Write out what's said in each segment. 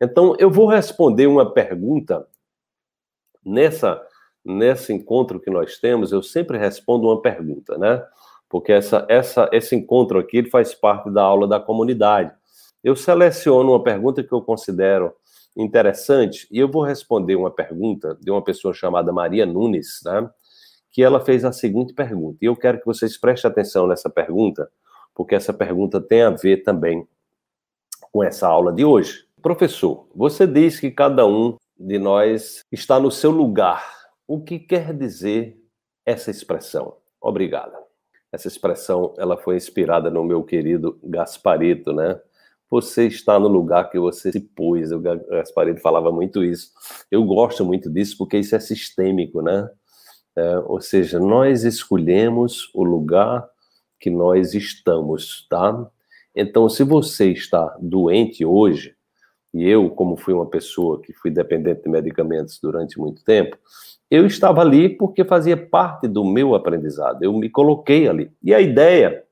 Então, eu vou responder uma pergunta nessa nesse encontro que nós temos, eu sempre respondo uma pergunta, né? Porque essa, essa, esse encontro aqui ele faz parte da aula da comunidade. Eu seleciono uma pergunta que eu considero interessante e eu vou responder uma pergunta de uma pessoa chamada Maria Nunes, né? Que ela fez a seguinte pergunta. E eu quero que vocês prestem atenção nessa pergunta, porque essa pergunta tem a ver também com essa aula de hoje. Professor, você diz que cada um de nós está no seu lugar. O que quer dizer essa expressão? Obrigada. Essa expressão, ela foi inspirada no meu querido Gasparito, né? Você está no lugar que você se pôs. O Gasparito falava muito isso. Eu gosto muito disso porque isso é sistêmico, né? É, ou seja, nós escolhemos o lugar que nós estamos, tá? Então, se você está doente hoje, e eu, como fui uma pessoa que fui dependente de medicamentos durante muito tempo, eu estava ali porque fazia parte do meu aprendizado, eu me coloquei ali. E a ideia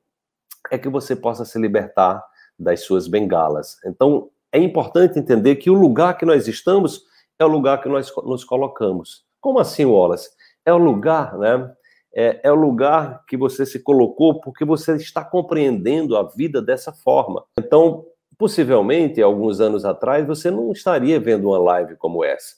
é que você possa se libertar das suas bengalas. Então, é importante entender que o lugar que nós estamos é o lugar que nós nos colocamos. Como assim, Wallace? É o lugar, né? É, é, o lugar que você se colocou porque você está compreendendo a vida dessa forma. Então, possivelmente, alguns anos atrás, você não estaria vendo uma live como essa.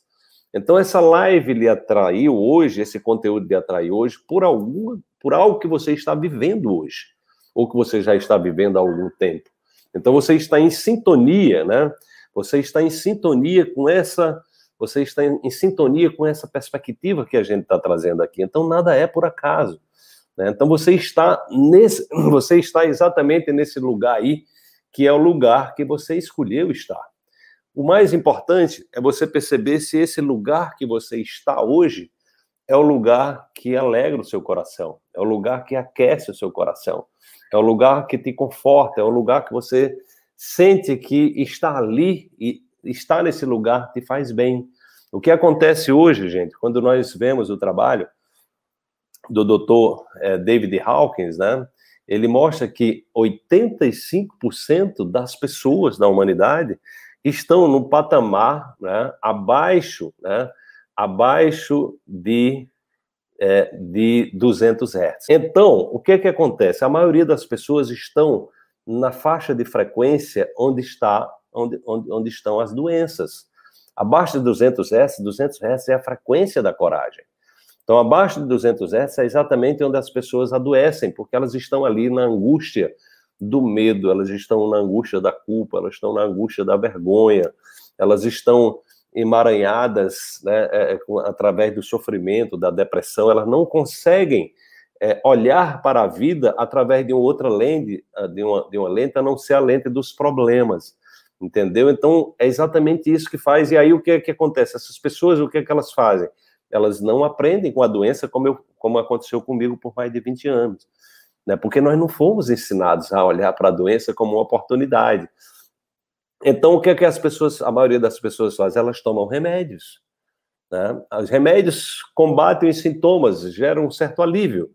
Então, essa live lhe atraiu hoje, esse conteúdo lhe atraiu hoje, por, algum, por algo que você está vivendo hoje, ou que você já está vivendo há algum tempo. Então, você está em sintonia, né? Você está em sintonia com essa você está em sintonia com essa perspectiva que a gente está trazendo aqui. Então, nada é por acaso. Né? Então, você está nesse, você está exatamente nesse lugar aí, que é o lugar que você escolheu estar. O mais importante é você perceber se esse lugar que você está hoje é o lugar que alegra o seu coração, é o lugar que aquece o seu coração, é o lugar que te conforta, é o lugar que você sente que está ali e estar nesse lugar te faz bem. O que acontece hoje, gente, quando nós vemos o trabalho do Dr. Eh, David Hawkins, né? Ele mostra que 85% das pessoas da humanidade estão no patamar né, abaixo, né, abaixo de, é, de 200 Hz. Então, o que, que acontece? A maioria das pessoas estão na faixa de frequência onde está onde, onde, onde estão as doenças. Abaixo de 200 Hz, 200 Hz é a frequência da coragem. Então, abaixo de 200 Hz é exatamente onde as pessoas adoecem, porque elas estão ali na angústia do medo, elas estão na angústia da culpa, elas estão na angústia da vergonha, elas estão emaranhadas né, é, é através do sofrimento, da depressão, elas não conseguem é, olhar para a vida através de uma outra lente, de uma, de uma lente a não ser a lente dos problemas entendeu? Então, é exatamente isso que faz. E aí, o que, é que acontece? Essas pessoas, o que, é que elas fazem? Elas não aprendem com a doença como, eu, como aconteceu comigo por mais de 20 anos. Né? Porque nós não fomos ensinados a olhar para a doença como uma oportunidade. Então, o que é que as pessoas, a maioria das pessoas faz? Elas tomam remédios. Né? Os remédios combatem os sintomas, geram um certo alívio.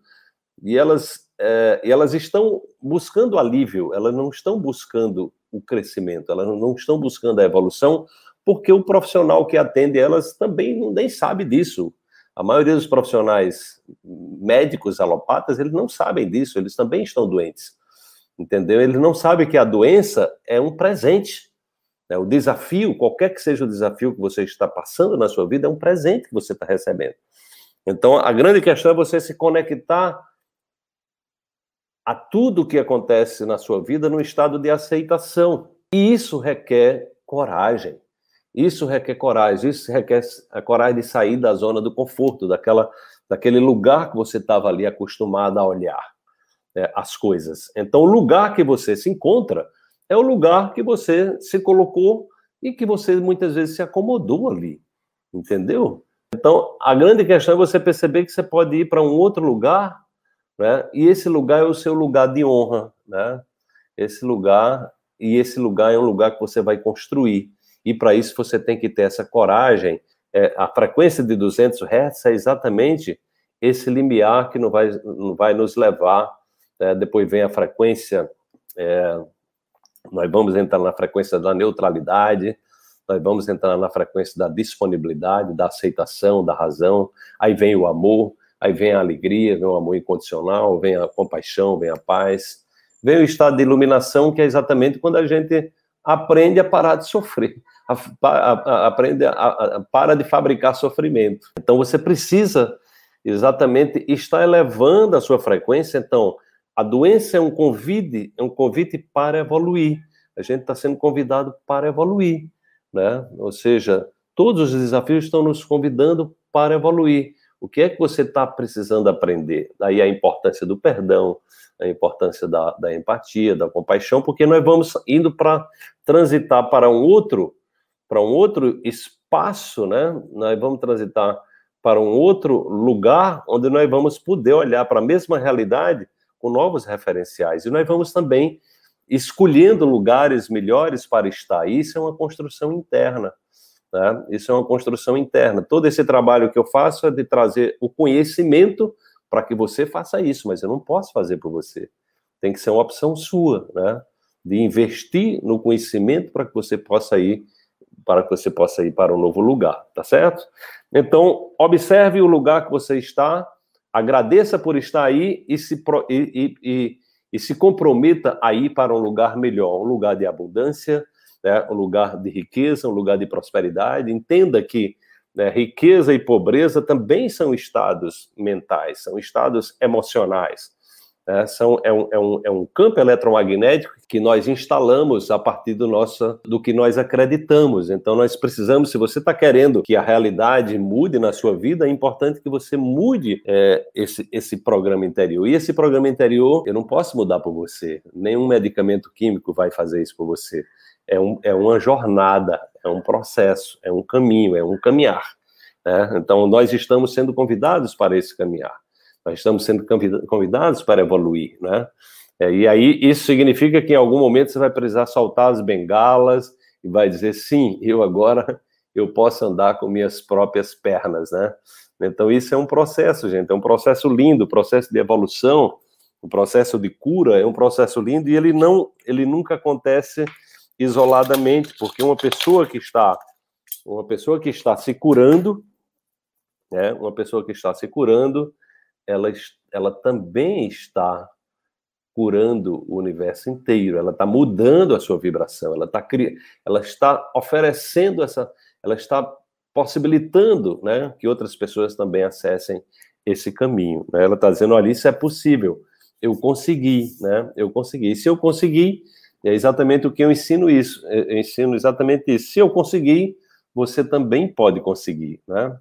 E elas, é, elas estão buscando alívio, elas não estão buscando o crescimento, elas não estão buscando a evolução, porque o profissional que atende elas também nem sabe disso. A maioria dos profissionais médicos alopatas, eles não sabem disso, eles também estão doentes. Entendeu? Eles não sabem que a doença é um presente. Né? O desafio, qualquer que seja o desafio que você está passando na sua vida, é um presente que você está recebendo. Então, a grande questão é você se conectar a tudo que acontece na sua vida no estado de aceitação. E isso requer coragem. Isso requer coragem, isso requer a coragem de sair da zona do conforto, daquela, daquele lugar que você estava ali acostumado a olhar né, as coisas. Então, o lugar que você se encontra é o lugar que você se colocou e que você muitas vezes se acomodou ali, entendeu? Então, a grande questão é você perceber que você pode ir para um outro lugar né? E esse lugar é o seu lugar de honra, né? Esse lugar e esse lugar é um lugar que você vai construir. E para isso você tem que ter essa coragem. É, a frequência de 200 Hz é exatamente esse limiar que não vai, não vai nos levar. Né? Depois vem a frequência, é, nós vamos entrar na frequência da neutralidade, nós vamos entrar na frequência da disponibilidade, da aceitação, da razão, aí vem o amor, aí vem a alegria, vem o amor incondicional, vem a compaixão, vem a paz, vem o estado de iluminação, que é exatamente quando a gente aprende a parar de sofrer, a, a, a, aprende a, para de fabricar sofrimento. Então você precisa exatamente estar elevando a sua frequência. Então a doença é um convite, é um convite para evoluir. A gente está sendo convidado para evoluir, né? Ou seja, todos os desafios estão nos convidando para evoluir. O que é que você está precisando aprender? Daí a importância do perdão, a importância da, da empatia, da compaixão, porque nós vamos indo para transitar para um outro, para um outro espaço, né? Nós vamos transitar para um outro lugar onde nós vamos poder olhar para a mesma realidade com novos referenciais. E nós vamos também escolhendo lugares melhores para estar. Isso é uma construção interna. Né? Isso é uma construção interna. Todo esse trabalho que eu faço é de trazer o conhecimento para que você faça isso, mas eu não posso fazer por você. Tem que ser uma opção sua, né? De investir no conhecimento para que você possa ir para que você possa ir para um novo lugar, tá certo? Então, observe o lugar que você está, agradeça por estar aí e se, e, e, e, e se comprometa a ir para um lugar melhor, um lugar de abundância, né, um lugar de riqueza, um lugar de prosperidade. Entenda que né, riqueza e pobreza também são estados mentais, são estados emocionais. Né, são, é, um, é, um, é um campo eletromagnético que nós instalamos a partir do nosso do que nós acreditamos. Então nós precisamos, se você está querendo que a realidade mude na sua vida, é importante que você mude é, esse, esse programa interior. E esse programa interior eu não posso mudar por você. Nenhum medicamento químico vai fazer isso por você é, um, é uma jornada, é um processo, é um caminho, é um caminhar. Né? Então, nós estamos sendo convidados para esse caminhar. Nós estamos sendo convidados para evoluir, né? É, e aí, isso significa que em algum momento você vai precisar soltar as bengalas e vai dizer, sim, eu agora eu posso andar com minhas próprias pernas, né? Então, isso é um processo, gente, é um processo lindo, processo de evolução, um processo de cura, é um processo lindo e ele não, ele nunca acontece isoladamente, porque uma pessoa que está uma pessoa que está se curando, né, uma pessoa que está se curando, ela, ela também está curando o universo inteiro, ela está mudando a sua vibração, ela está ela está oferecendo essa, ela está possibilitando, né, que outras pessoas também acessem esse caminho. Né? Ela está dizendo, olha, isso é possível, eu consegui, né? Eu consegui. Se eu conseguir, é exatamente o que eu ensino isso. Eu ensino exatamente isso. Se eu conseguir, você também pode conseguir, né?